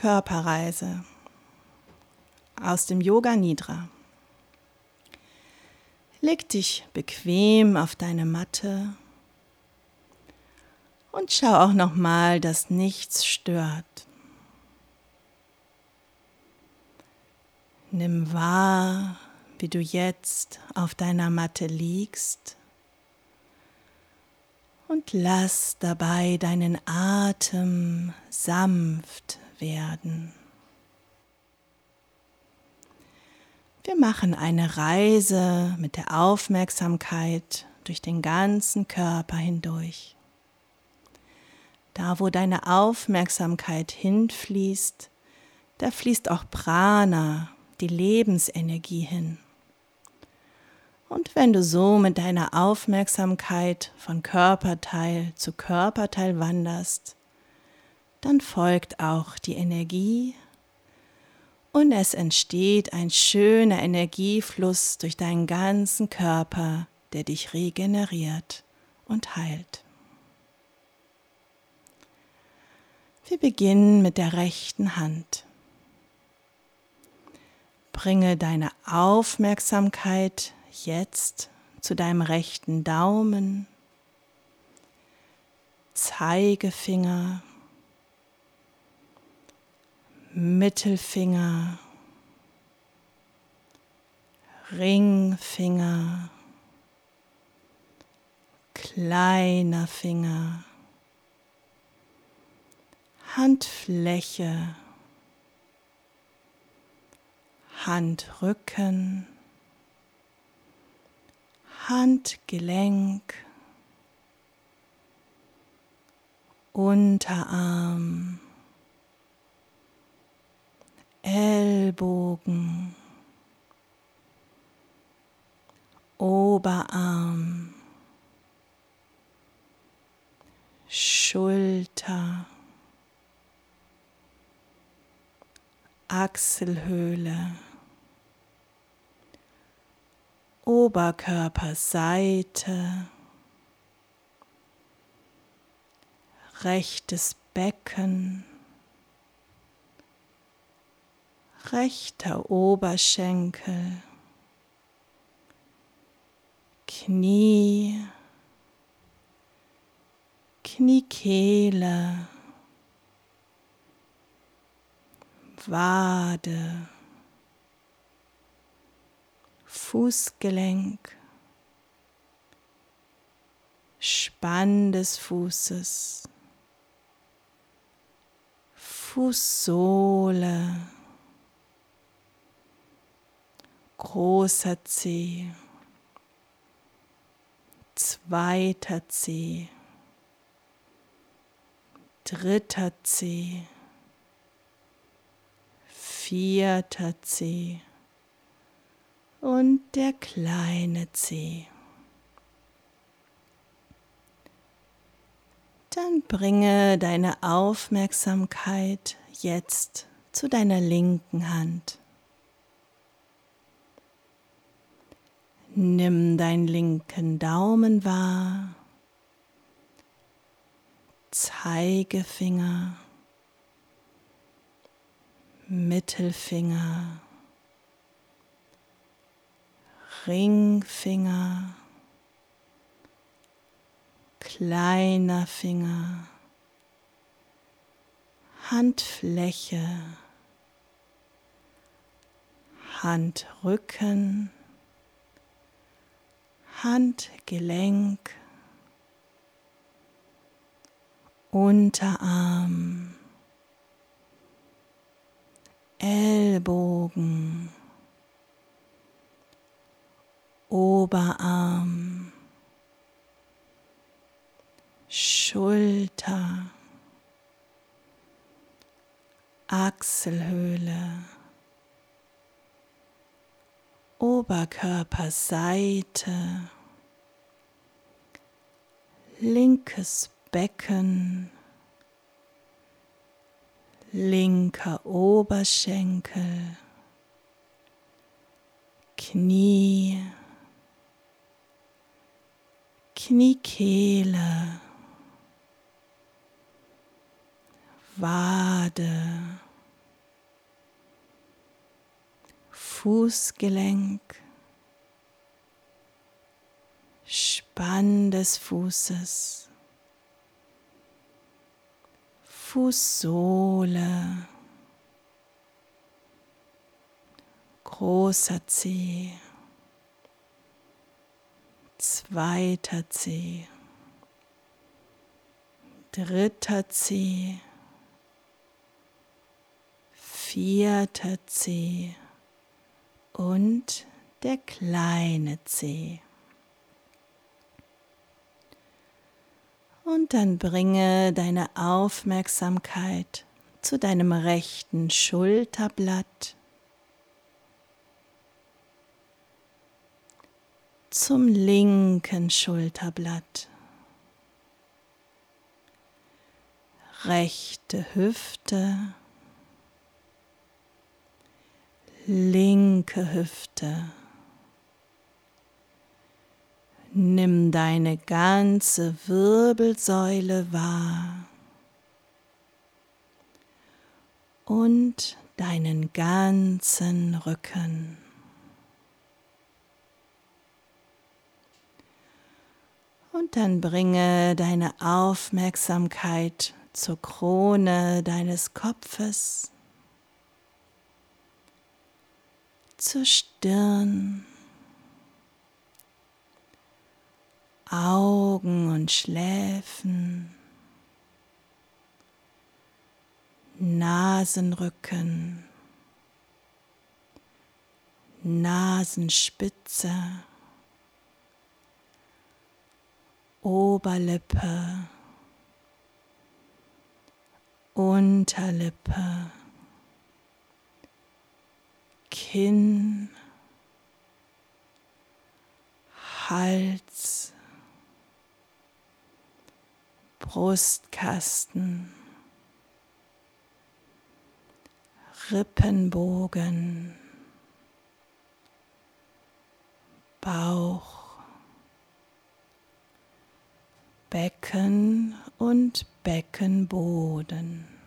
Körperreise aus dem Yoga Nidra. Leg dich bequem auf deine Matte und schau auch noch mal, dass nichts stört. Nimm wahr, wie du jetzt auf deiner Matte liegst und lass dabei deinen Atem sanft werden. Wir machen eine Reise mit der Aufmerksamkeit durch den ganzen Körper hindurch. Da, wo deine Aufmerksamkeit hinfließt, da fließt auch Prana, die Lebensenergie hin. Und wenn du so mit deiner Aufmerksamkeit von Körperteil zu Körperteil wanderst, dann folgt auch die Energie und es entsteht ein schöner Energiefluss durch deinen ganzen Körper, der dich regeneriert und heilt. Wir beginnen mit der rechten Hand. Bringe deine Aufmerksamkeit jetzt zu deinem rechten Daumen, Zeigefinger, Mittelfinger, Ringfinger, kleiner Finger, Handfläche, Handrücken, Handgelenk, Unterarm, Ellbogen, Oberarm, Schulter, Achselhöhle, Oberkörperseite, rechtes Becken, rechter Oberschenkel, Knie, Kniekehle, Wade, Fußgelenk, Spann des Fußes, Fußsohle, großer Zeh, zweiter Zeh, dritter Zeh, vierter Zeh und der kleine Zeh. Dann bringe deine Aufmerksamkeit jetzt zu deiner linken Hand. Nimm deinen linken Daumen wahr, Zeigefinger, Mittelfinger, Ringfinger, kleiner Finger, Handfläche, Handrücken, Handgelenk, Unterarm, Ellbogen, Oberarm, Schulter, Achselhöhle, Oberkörperseite, linkes Becken, linker Oberschenkel, Knie, Kniekehle, Wade, Fußgelenk, Spann des Fußes, Fußsohle, großer Zeh, zweiter Zeh, dritter Zeh, vierter Zeh und der kleine Zeh. Und dann bringe deine Aufmerksamkeit zu deinem rechten Schulterblatt, zum linken Schulterblatt, rechte Hüfte, linke Hüfte. Nimm deine ganze Wirbelsäule wahr und deinen ganzen Rücken. Und dann bringe deine Aufmerksamkeit zur Krone deines Kopfes. Zur Stirn, Augen und Schläfen, Nasenrücken, Nasenspitze, Oberlippe, Unterlippe. Kinn, Hals, Brustkasten, Rippenbogen, Bauch, Becken und Beckenboden.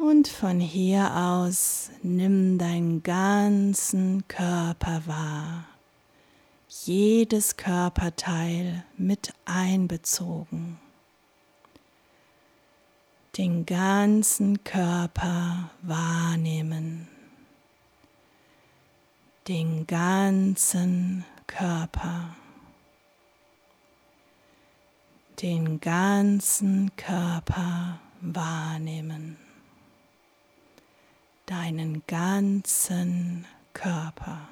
Und von hier aus nimm deinen ganzen Körper wahr, jedes Körperteil mit einbezogen. Den ganzen Körper wahrnehmen. Den ganzen Körper. Den ganzen Körper wahrnehmen deinen ganzen Körper.